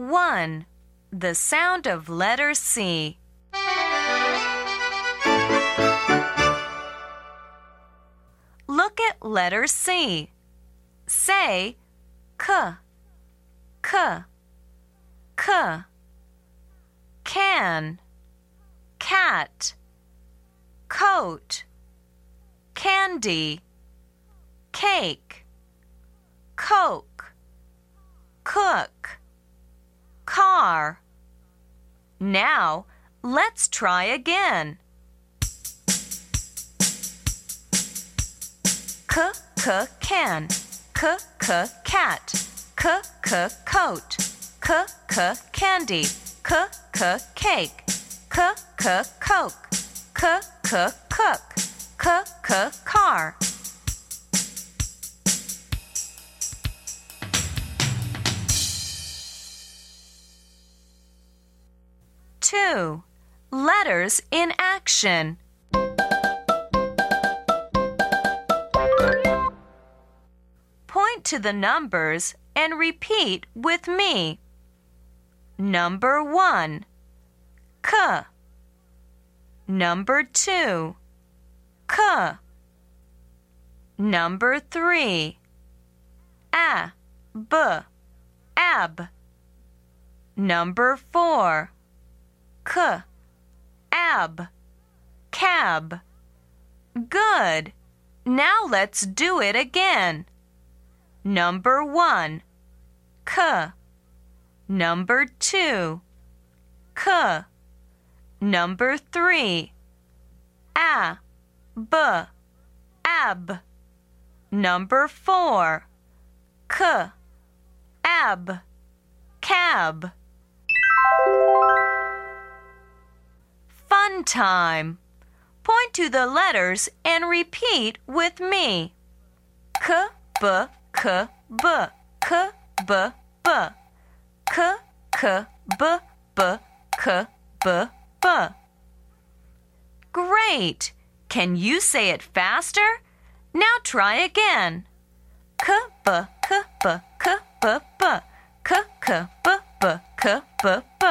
1. The sound of letter C. Look at letter C. Say k, k, k. Can, cat, coat, candy, cake, coke, cook, car. Now, let's try again. K k can, k k cat, k k coat, k k candy, k k cake, k k coke, k k cook, k k car. Two. Letters in action. Point to the numbers and repeat with me. Number one, K. Number two, K. Number three, A, B, ab. Number four, K, ab, cab. Good. Now let's do it again. Number one, K. Number two, K. Number three, A, B, ab. Number four, K, ab, cab. Fun time. Point to the letters and repeat with me. K, B, K, B, K, B, B. K, K, B, B, K, B, B. Great! Can you say it faster? Now try again. K, B, K, B, K, B, B. K, K, B, B, K, B, B.